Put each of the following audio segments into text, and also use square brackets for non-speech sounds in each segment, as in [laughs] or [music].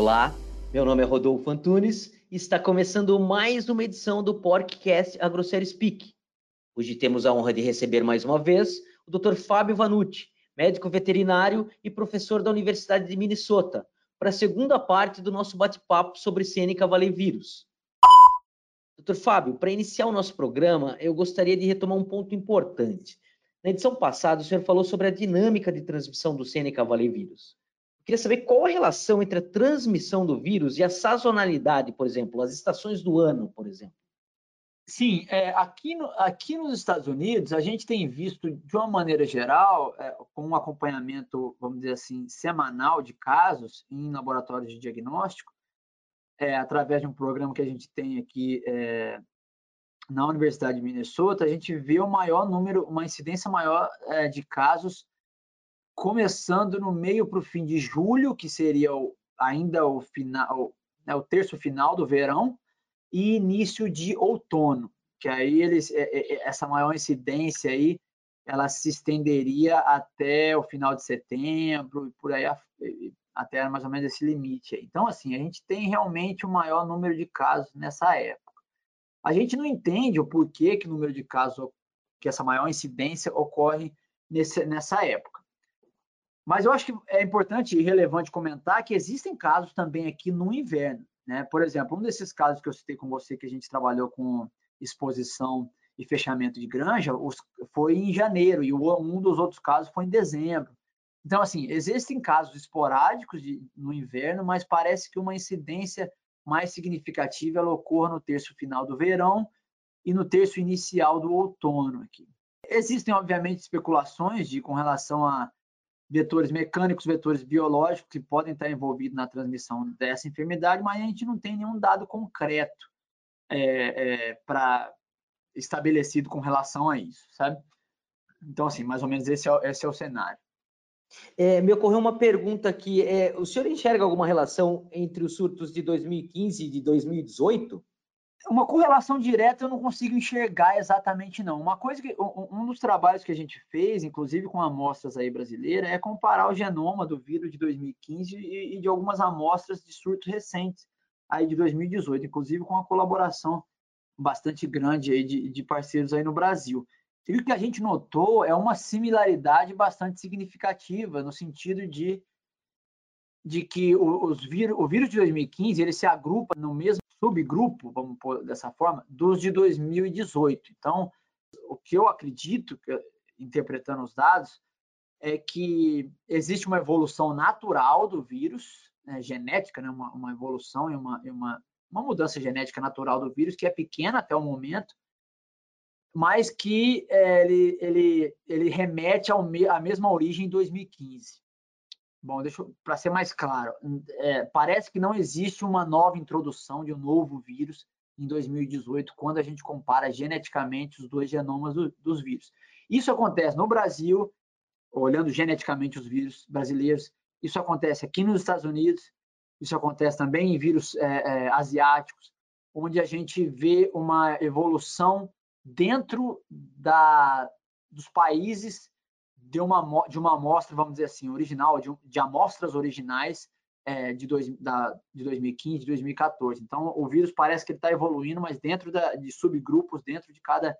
Olá, meu nome é Rodolfo Antunes e está começando mais uma edição do podcast AgroSérie Speak. Hoje temos a honra de receber mais uma vez o Dr. Fábio Vanucci, médico veterinário e professor da Universidade de Minnesota, para a segunda parte do nosso bate-papo sobre Seneca Valley Vírus. Dr. Fábio, para iniciar o nosso programa, eu gostaria de retomar um ponto importante. Na edição passada, o senhor falou sobre a dinâmica de transmissão do Seneca Valley Vírus. Eu queria saber qual a relação entre a transmissão do vírus e a sazonalidade, por exemplo, as estações do ano, por exemplo. Sim, é, aqui, no, aqui nos Estados Unidos, a gente tem visto, de uma maneira geral, é, com um acompanhamento, vamos dizer assim, semanal de casos em laboratórios de diagnóstico, é, através de um programa que a gente tem aqui é, na Universidade de Minnesota, a gente vê o maior número, uma incidência maior é, de casos começando no meio para o fim de julho, que seria o, ainda o final, né, o terço final do verão, e início de outono, que aí eles, é, é, é, essa maior incidência aí, ela se estenderia até o final de setembro e por aí até mais ou menos esse limite. Aí. Então, assim, a gente tem realmente o maior número de casos nessa época. A gente não entende o porquê que o número de casos, que essa maior incidência ocorre nesse, nessa época. Mas eu acho que é importante e relevante comentar que existem casos também aqui no inverno. Né? Por exemplo, um desses casos que eu citei com você, que a gente trabalhou com exposição e fechamento de granja, foi em janeiro, e um dos outros casos foi em dezembro. Então, assim, existem casos esporádicos de, no inverno, mas parece que uma incidência mais significativa ela ocorre no terço final do verão e no terço inicial do outono aqui. Existem, obviamente, especulações de com relação a vetores mecânicos, vetores biológicos que podem estar envolvidos na transmissão dessa enfermidade, mas a gente não tem nenhum dado concreto é, é, para estabelecido com relação a isso, sabe? Então, assim, mais ou menos esse é, esse é o cenário. É, me ocorreu uma pergunta aqui. É, o senhor enxerga alguma relação entre os surtos de 2015 e de 2018? Uma correlação direta eu não consigo enxergar exatamente não. Uma coisa que um dos trabalhos que a gente fez, inclusive com amostras aí brasileiras, é comparar o genoma do vírus de 2015 e, de algumas amostras de surtos recentes aí de 2018, inclusive com uma colaboração bastante grande aí de, de parceiros aí no Brasil. E o que a gente notou é uma similaridade bastante significativa no sentido de, de que os vírus, o vírus de 2015 ele se agrupa no mesmo subgrupo, vamos pôr dessa forma, dos de 2018. Então, o que eu acredito, interpretando os dados, é que existe uma evolução natural do vírus, né, genética, né, uma, uma evolução e uma, uma, uma mudança genética natural do vírus, que é pequena até o momento, mas que é, ele, ele, ele remete me, à mesma origem em 2015. Bom, deixa para ser mais claro, é, parece que não existe uma nova introdução de um novo vírus em 2018, quando a gente compara geneticamente os dois genomas do, dos vírus. Isso acontece no Brasil, olhando geneticamente os vírus brasileiros, isso acontece aqui nos Estados Unidos, isso acontece também em vírus é, é, asiáticos, onde a gente vê uma evolução dentro da, dos países de uma, de uma amostra, vamos dizer assim, original, de, de amostras originais é, de, dois, da, de 2015, 2014. Então, o vírus parece que ele está evoluindo, mas dentro da, de subgrupos, dentro de cada,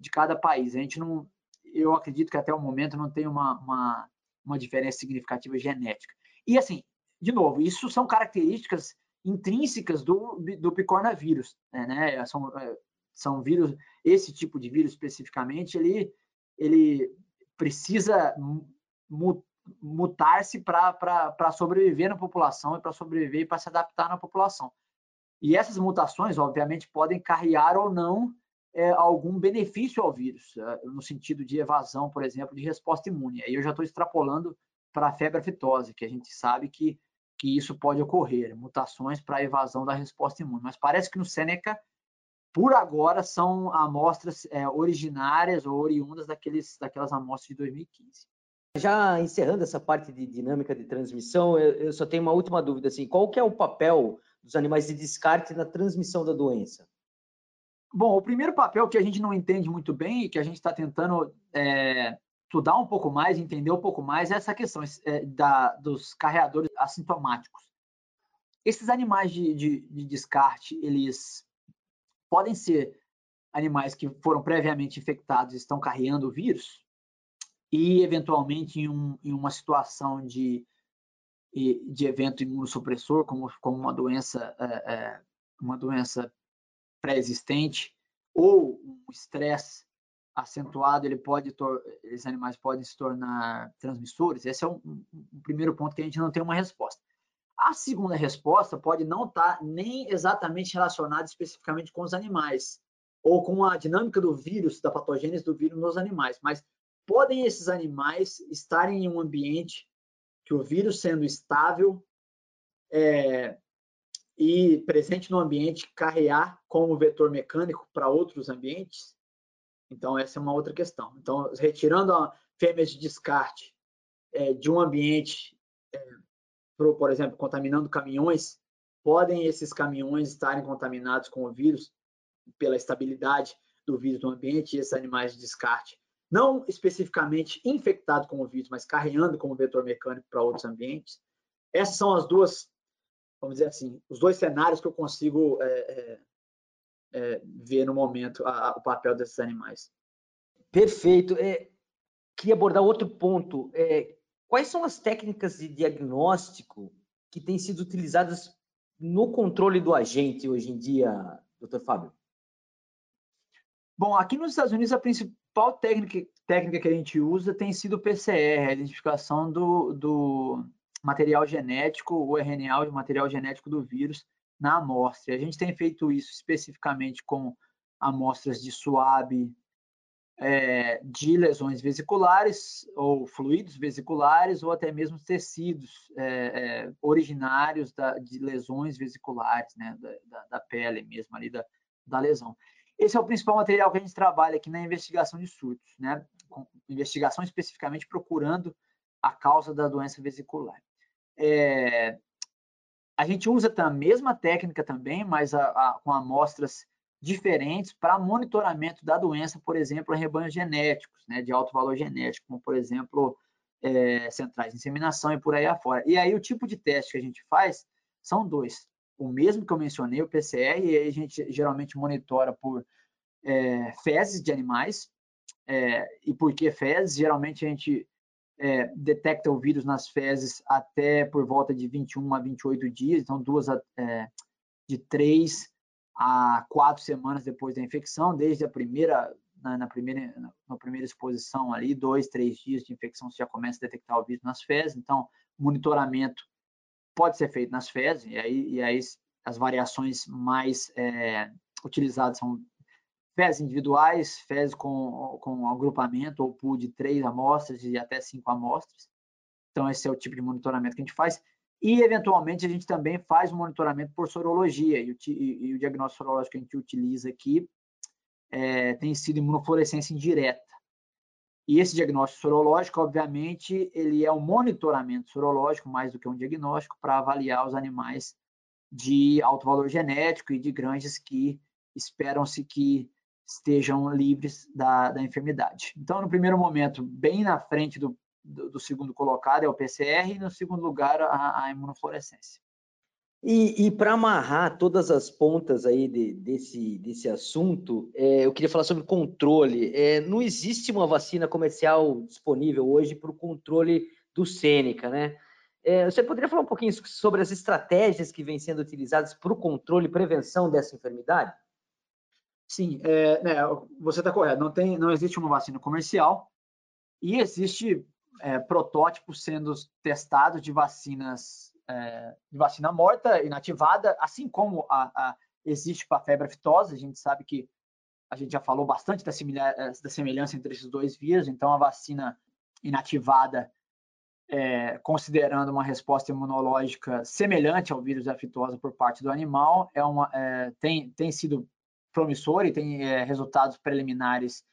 de cada país. A gente não, eu acredito que até o momento não tem uma, uma, uma diferença significativa genética. E assim, de novo, isso são características intrínsecas do, do picornavírus, né? São, é, são vírus, esse tipo de vírus especificamente, ele, ele precisa mutar-se para sobreviver na população e para sobreviver e para se adaptar na população. E essas mutações, obviamente, podem carregar ou não é, algum benefício ao vírus, é, no sentido de evasão, por exemplo, de resposta imune. Aí eu já estou extrapolando para a febre aftosa, que a gente sabe que, que isso pode ocorrer, mutações para evasão da resposta imune. Mas parece que no Seneca por agora são amostras é, originárias ou oriundas daqueles, daquelas amostras de 2015. Já encerrando essa parte de dinâmica de transmissão, eu, eu só tenho uma última dúvida, assim, qual que é o papel dos animais de descarte na transmissão da doença? Bom, o primeiro papel que a gente não entende muito bem e que a gente está tentando é, estudar um pouco mais, entender um pouco mais, é essa questão é, da, dos carreadores assintomáticos. Esses animais de, de, de descarte, eles podem ser animais que foram previamente infectados e estão carregando o vírus, e eventualmente em, um, em uma situação de, de evento imunossupressor, como, como uma doença, é, é, uma doença pré-existente, ou um estresse acentuado, ele pode esses animais podem se tornar transmissores. Esse é um, um, primeiro ponto que a gente não tem uma resposta. A segunda resposta pode não estar nem exatamente relacionada especificamente com os animais ou com a dinâmica do vírus, da patogênese do vírus nos animais, mas podem esses animais estarem em um ambiente que o vírus sendo estável é, e presente no ambiente carrear como vetor mecânico para outros ambientes? Então, essa é uma outra questão. Então, retirando a fêmeas de descarte é, de um ambiente, por, exemplo, contaminando caminhões, podem esses caminhões estarem contaminados com o vírus pela estabilidade do vírus no ambiente e esses animais de descarte não especificamente infectado com o vírus, mas carregando como vetor mecânico para outros ambientes. Essas são as duas, vamos dizer assim, os dois cenários que eu consigo é, é, é, ver no momento a, a, o papel desses animais. Perfeito. É, queria abordar outro ponto. Quais são as técnicas de diagnóstico que têm sido utilizadas no controle do agente hoje em dia, doutor Fábio? Bom, aqui nos Estados Unidos a principal técnica, técnica que a gente usa tem sido o PCR, a identificação do, do material genético, o RNA, o material genético do vírus na amostra. A gente tem feito isso especificamente com amostras de suave é, de lesões vesiculares ou fluidos vesiculares ou até mesmo tecidos é, é, originários da, de lesões vesiculares, né, da, da, pele mesmo ali da, da lesão. Esse é o principal material que a gente trabalha aqui na investigação de surtos, né? Com investigação especificamente procurando a causa da doença vesicular. É, a gente usa a mesma técnica também, mas a, a, com amostras diferentes para monitoramento da doença, por exemplo, em rebanhos genéticos, né, de alto valor genético, como, por exemplo, é, centrais de inseminação e por aí afora. E aí o tipo de teste que a gente faz são dois o mesmo que eu mencionei, o PCR, e aí a gente geralmente monitora por é, fezes de animais. É, e por que fezes? Geralmente a gente é, detecta o vírus nas fezes até por volta de 21 a 28 dias, então duas é, de três a quatro semanas depois da infecção, desde a primeira na, na, primeira na primeira exposição ali, dois, três dias de infecção você já começa a detectar o vírus nas fezes, então monitoramento pode ser feito nas fezes, e aí, e aí as variações mais é, utilizadas são fezes individuais, fezes com, com agrupamento ou pool de três amostras e até cinco amostras. Então, esse é o tipo de monitoramento que a gente faz. E, eventualmente, a gente também faz monitoramento por sorologia, e o, e o diagnóstico sorológico que a gente utiliza aqui é, tem sido imunofluorescência indireta. E esse diagnóstico sorológico, obviamente, ele é um monitoramento sorológico mais do que um diagnóstico para avaliar os animais de alto valor genético e de granjas que esperam-se que estejam livres da, da, enfermidade. Então, no primeiro momento, bem na frente do, do, do segundo colocado é o PCR e no segundo lugar a, a imunofluorescência. E, e para amarrar todas as pontas aí de, desse, desse assunto, é, eu queria falar sobre controle. É, não existe uma vacina comercial disponível hoje para o controle do Sêneca, né? É, você poderia falar um pouquinho sobre as estratégias que vêm sendo utilizadas para o controle e prevenção dessa enfermidade? Sim, é, né, você está correto. Não, tem, não existe uma vacina comercial e existe é, protótipos sendo testados de vacinas é, de vacina morta, inativada, assim como a, a, existe para a febre aftosa. A gente sabe que a gente já falou bastante da, é, da semelhança entre esses dois vírus, então a vacina inativada, é, considerando uma resposta imunológica semelhante ao vírus aftosa por parte do animal, é uma, é, tem, tem sido promissor e tem é, resultados preliminares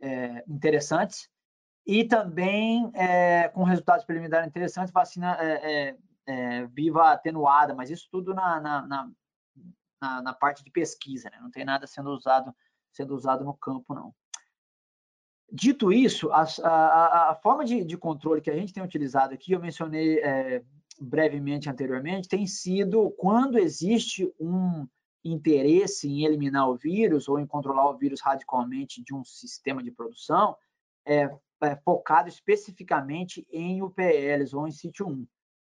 é, interessantes. E também, com resultados preliminares interessantes, vacina é, viva atenuada, mas isso tudo na, na, na, na, parte de pesquisa, né? não tem nada sendo usado, sendo usado no campo, não. Dito isso, a, a, a forma de, de, controle que a gente tem utilizado aqui, eu mencionei é, brevemente anteriormente, tem sido quando existe um interesse em eliminar o vírus ou em controlar o vírus radicalmente de um sistema de produção, é, é focado especificamente em UPLs ou em sítio 1,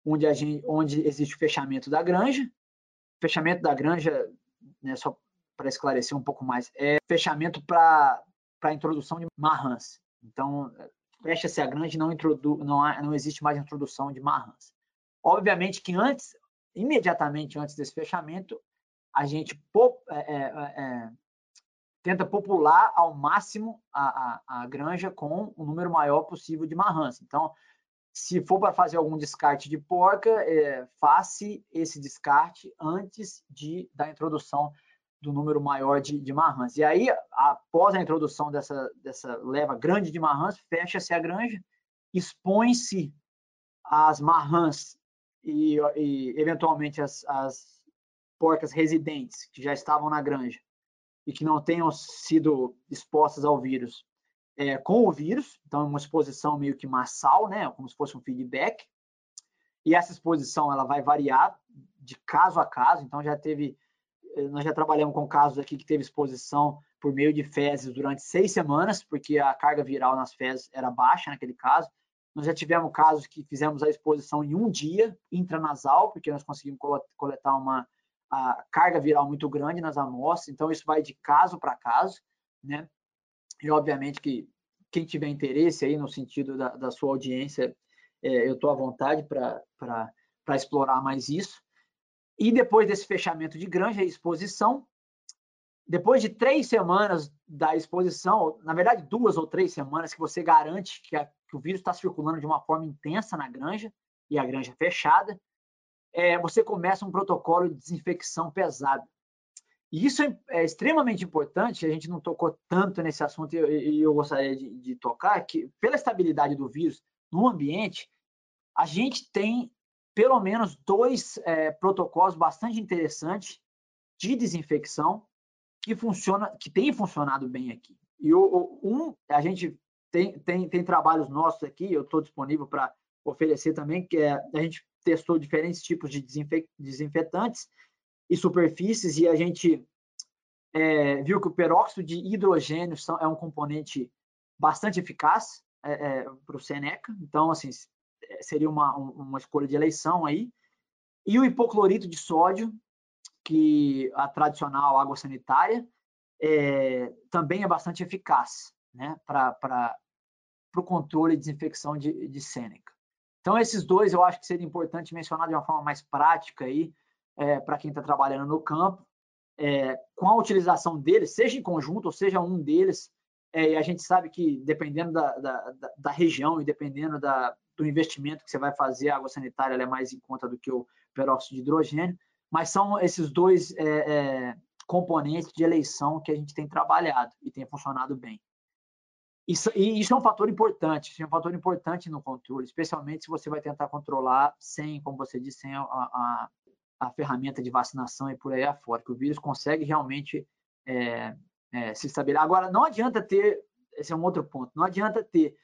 onde, gente, onde existe o fechamento da granja. Fechamento da granja, né, só para esclarecer um pouco mais, é fechamento para a introdução de marrans. Então, fecha-se a granja e não, não, não existe mais introdução de marrans. Obviamente que antes, imediatamente antes desse fechamento, a gente é, é, é, tenta popular ao máximo a, a, a, granja com o número maior possível de marrans. Então, se for para fazer algum descarte de porca, é, faça esse descarte antes de, da introdução do número maior de, de marrans. E aí, após a introdução dessa, dessa leva grande de marrans, fecha-se a granja, expõe-se as marrans e, e eventualmente as, as porcas residentes que já estavam na granja e que não tenham sido expostas ao vírus é, com o vírus, então uma exposição meio que massal, né, como se fosse um feedback. E essa exposição ela vai variar de caso a caso, então já teve eh, nós já trabalhamos com casos aqui que teve exposição por meio de fezes durante seis semanas, porque a carga viral nas fezes era baixa naquele caso. Nós já tivemos casos que fizemos a exposição em um dia intranasal, porque nós conseguimos coletar uma carga viral muito grande nas amostras, então isso vai de caso para caso, né? E obviamente que quem tiver interesse aí no sentido da, da sua audiência, é, eu estou à vontade para explorar mais isso. E depois desse fechamento de granja e exposição, depois de três semanas da exposição, na verdade duas ou três semanas que você garante que, a, que o vírus está circulando de uma forma intensa na granja e a granja fechada, é, você começa um protocolo de desinfecção pesado. E isso é, é, extremamente importante, a gente não tocou tanto nesse assunto e eu, eu, gostaria de, de tocar, que pela estabilidade do vírus no ambiente, a gente tem pelo menos dois é, protocolos bastante interessantes de desinfecção que funciona, que tem funcionado bem aqui. E o, um, a gente tem, tem, tem trabalhos nossos aqui, eu estou disponível para oferecer também, que é, a gente testou diferentes tipos de desinfetantes e superfícies e a gente é, viu que o peróxido de hidrogênio são, é um componente bastante eficaz é, é para o Seneca. Então, assim, seria uma, uma escolha de eleição aí. E o hipoclorito de sódio, que a tradicional água sanitária, é, também é bastante eficaz né, para o controle e desinfecção de, de Sêneca. Então, esses dois eu acho que seria importante mencionar de uma forma mais prática aí, é, para quem está trabalhando no campo, é, com a utilização deles, seja em conjunto ou seja um deles, é, e a gente sabe que dependendo da, da, da, região e dependendo da, do investimento que você vai fazer, a água sanitária é mais em conta do que o peróxido de hidrogênio, mas são esses dois é, é, componentes de eleição que a gente tem trabalhado e tem funcionado bem. Isso, e isso é um fator importante, isso é um fator importante no controle, especialmente se você vai tentar controlar sem, como você disse, sem a, a, a ferramenta de vacinação e por aí afora, que o vírus consegue realmente é, é, se estabelecer. Agora, não adianta ter, esse é um outro ponto, não adianta ter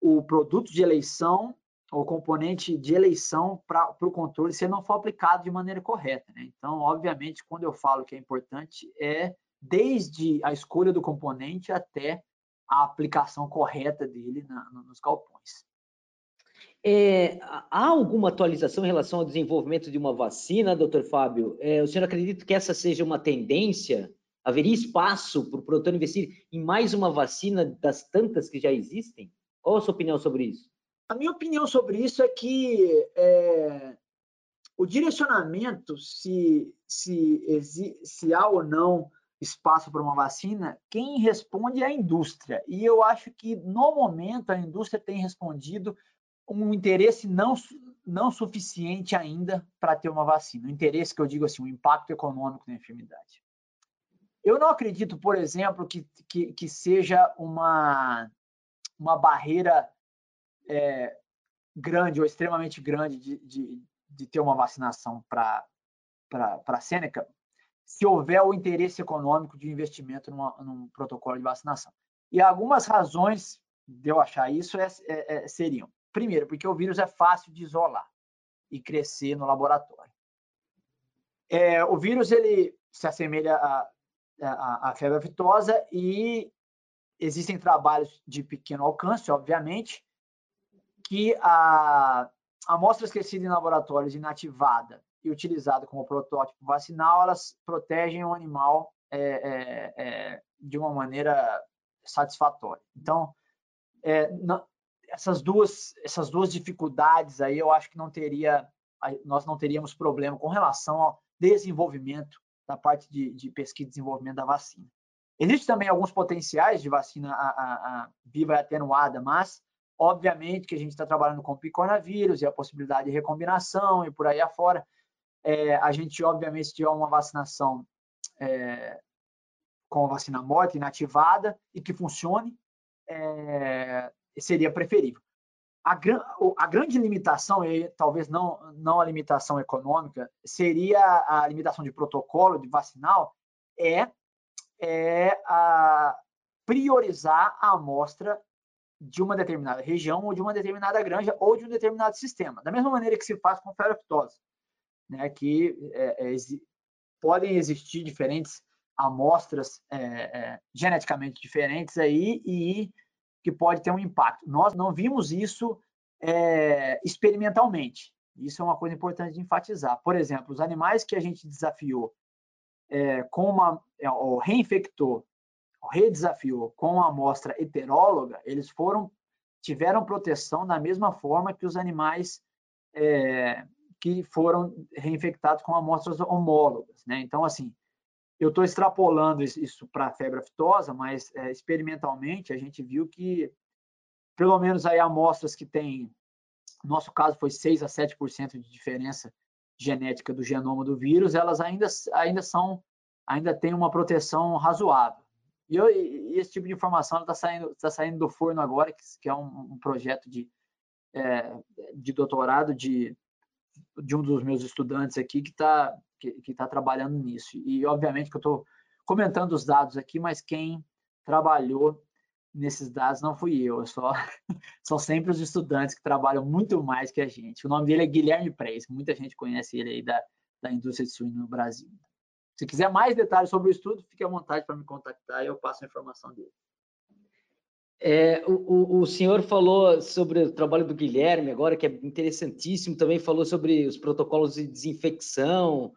o produto de eleição ou componente de eleição para o controle se não for aplicado de maneira correta. Né? Então, obviamente, quando eu falo que é importante, é desde a escolha do componente até a aplicação correta dele na, nos galpões. É, há alguma atualização em relação ao desenvolvimento de uma vacina, doutor Fábio? É, o senhor acredita que essa seja uma tendência? Haveria espaço para o produtor investir em mais uma vacina das tantas que já existem? Qual a sua opinião sobre isso? A minha opinião sobre isso é que é, o direcionamento, se, se, se há ou não espaço para uma vacina, quem responde é a indústria. E eu acho que, no momento, a indústria tem respondido um interesse não, não suficiente ainda para ter uma vacina. O interesse que eu digo assim, o impacto econômico da enfermidade. Eu não acredito, por exemplo, que, que, que seja uma, uma barreira é, grande ou extremamente grande de, de, de ter uma vacinação para a Sêneca, se houver o interesse econômico de investimento numa, num protocolo de vacinação. E algumas razões de eu achar isso é, é, é, seriam: primeiro, porque o vírus é fácil de isolar. e crescer no laboratório. É, o vírus ele se assemelha à, à, febre aftosa e existem trabalhos de pequeno alcance, obviamente, que a amostras crescidas em laboratórios inativada e utilizada como protótipo vacinal, elas protegem o animal é, é, é, de uma maneira satisfatória. Então, é, não, essas duas essas duas dificuldades aí, eu acho que não teria nós não teríamos problema com relação ao desenvolvimento da parte de, de pesquisa e desenvolvimento da vacina. Existem também alguns potenciais de vacina a, a, a viva e atenuada, mas obviamente que a gente está trabalhando com picornavírus e a possibilidade de recombinação e por aí afora. É, a gente, obviamente, tiver uma vacinação é, com a vacina morta, inativada e que funcione, é, seria preferível. A, a, grande limitação, e talvez não, não a limitação econômica, seria a limitação de protocolo de vacinal, é, é a priorizar a amostra de uma determinada região ou de uma determinada granja ou de um determinado sistema. Da mesma maneira que se faz com ferroptose, né, que é, é, podem existir diferentes amostras é, é, geneticamente diferentes aí e que pode ter um impacto. Nós não vimos isso é, experimentalmente. Isso é uma coisa importante de enfatizar. Por exemplo, os animais que a gente desafiou é, com uma, ou reinfectou, ou redesafiou com uma amostra heteróloga, eles foram tiveram proteção da mesma forma que os animais é, que foram reinfectados com amostras homólogas. Né? Então, assim, eu estou extrapolando isso para a febre aftosa, mas é, experimentalmente a gente viu que pelo menos aí amostras que têm, no nosso caso foi 6 a 7% de diferença genética do genoma do vírus, elas ainda, ainda são, ainda têm uma proteção razoável. E, eu, e esse tipo de informação está saindo, tá saindo do forno agora, que, que é um, um projeto de, é, de doutorado de, de um dos meus estudantes aqui que está que está trabalhando nisso. E, obviamente, que eu estou comentando os dados aqui, mas quem trabalhou nesses dados não fui eu, eu só [laughs] são sempre os estudantes que trabalham muito mais que a gente. O nome dele é Guilherme Preis, muita gente conhece ele aí da, da indústria de suíno no Brasil. Se quiser mais detalhes sobre o estudo, fique à vontade para me contactar e eu passo a informação dele. É, o, o, senhor falou sobre o trabalho do Guilherme agora, que é interessantíssimo, também falou sobre os protocolos de desinfecção,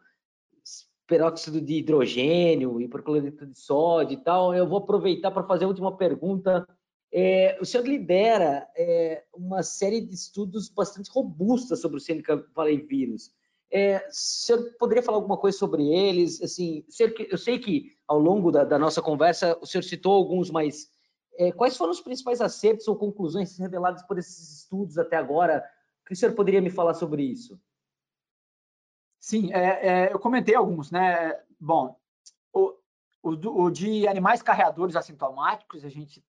peróxido de hidrogênio, hipercloreto de sódio e tal. Eu vou aproveitar para fazer a última pergunta. É, o senhor lidera é, uma série de estudos bastante robustas sobre o Seneca Valley vírus. É, o senhor poderia falar alguma coisa sobre eles? Assim, eu sei que ao longo da, da nossa conversa o senhor citou alguns, mas é, quais foram os principais acertos ou conclusões reveladas por esses estudos até agora? O que o senhor poderia me falar sobre isso? Sim, é, é, eu comentei alguns, né? Bom, o, o, o, de animais carreadores assintomáticos, a gente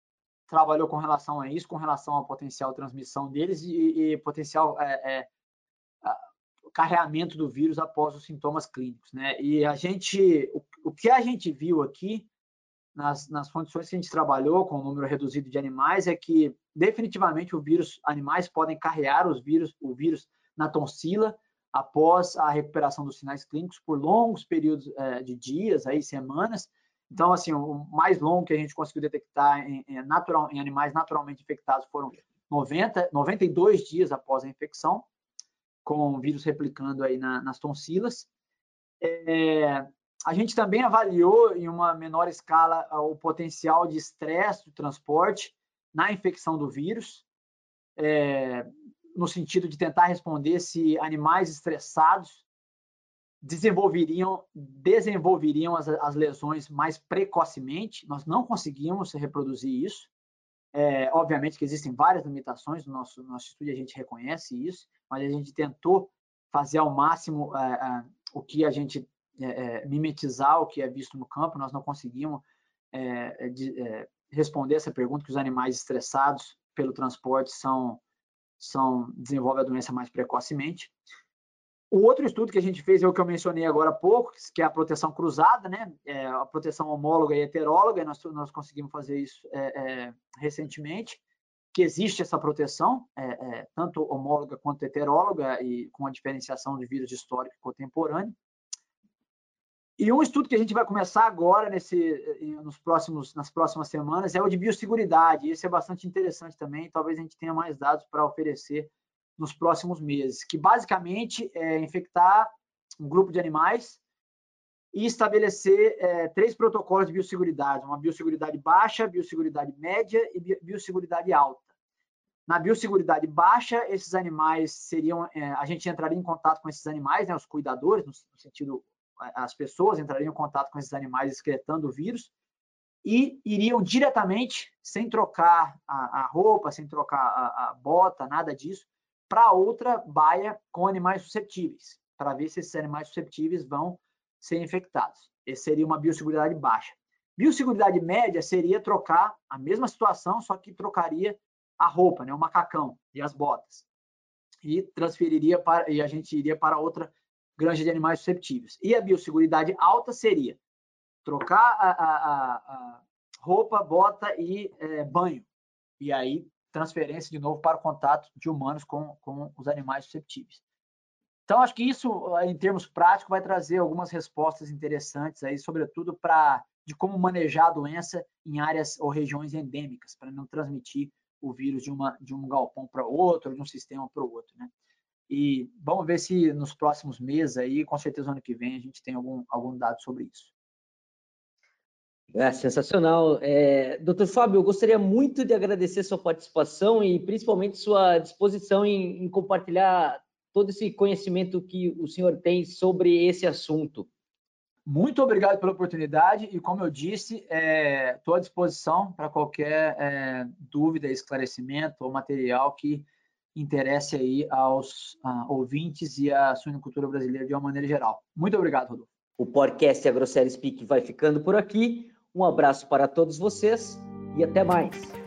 trabalhou com relação a isso, com relação ao potencial transmissão deles e, e potencial é, é carreamento do vírus após os sintomas clínicos, né? E a gente, o, o que a gente viu aqui nas, nas condições que a gente trabalhou com o número reduzido de animais é que definitivamente o vírus, animais podem carrear os vírus, o vírus na tonsila após a recuperação dos sinais clínicos por longos períodos é, de dias, aí semanas. Então, assim, o mais longo que a gente conseguiu detectar em, em, natural, em animais naturalmente infectados foram 90, 92 dias após a infecção, com o vírus replicando aí na, nas tonsilas. É, a gente também avaliou em uma menor escala o potencial de estresse do transporte na infecção do vírus. É, no sentido de tentar responder se animais estressados desenvolveriam, desenvolveriam as, as lesões mais precocemente. Nós não conseguimos reproduzir isso. É, obviamente que existem várias limitações no nosso, no nosso estudo, a gente reconhece isso, mas a gente tentou fazer ao máximo é, o que a gente é, é, mimetizar o que é visto no campo. Nós não conseguimos é, de, responder essa pergunta que os animais estressados pelo transporte são são, desenvolve a doença mais precocemente. O outro estudo que a gente fez é o que eu mencionei agora há pouco, que é a proteção cruzada, né? É a proteção homóloga e heteróloga, nós, nós conseguimos fazer isso é, é, recentemente, que existe essa proteção, é, é, tanto homóloga quanto heteróloga, e com a diferenciação de vírus histórico e contemporâneo. E um estudo que a gente vai começar agora, nesse, nos próximos, nas próximas semanas, é o de biosseguridade. Esse é bastante interessante também, talvez a gente tenha mais dados para oferecer nos próximos meses, que basicamente é infectar um grupo de animais e estabelecer é, três protocolos de biosseguridade, uma biosseguridade baixa, biosseguridade média e biosseguridade alta. Na biosseguridade baixa, esses animais seriam, é, a gente entraria em contato com esses animais, né, os cuidadores, no, no sentido, as pessoas entrariam em contato com esses animais excretando o vírus e iriam diretamente, sem trocar a, a roupa, sem trocar a, a bota, nada disso, para outra baia com animais suscetíveis, para ver se esses animais suscetíveis vão ser infectados. Esse seria uma biosseguridade baixa. Biosseguridade média seria trocar a mesma situação, só que trocaria a roupa, né, o macacão e as botas. E transferiria para e a gente iria para outra granja de animais susceptíveis. E a biosseguridade alta seria trocar a, a, a roupa, bota e é, banho. E aí transferência de novo para o contato de humanos com, com os animais susceptíveis. Então, acho que isso, em termos práticos, vai trazer algumas respostas interessantes aí, sobretudo para de como manejar a doença em áreas ou regiões endêmicas, para não transmitir o vírus de, uma, de um galpão para outro, de um sistema para o outro, né? E vamos ver se nos próximos meses aí, com certeza ano que vem, a gente tem algum, algum dado sobre isso. É sensacional. É, Doutor Fábio, eu gostaria muito de agradecer sua participação e principalmente sua disposição em, em compartilhar todo esse conhecimento que o senhor tem sobre esse assunto. Muito obrigado pela oportunidade e, como eu disse, estou é, à disposição para qualquer é, dúvida, esclarecimento ou material que interesse aí aos uh, ouvintes e à suinocultura brasileira de uma maneira geral. Muito obrigado, Rodolfo. O podcast AgroSérie Speak vai ficando por aqui. Um abraço para todos vocês e até mais.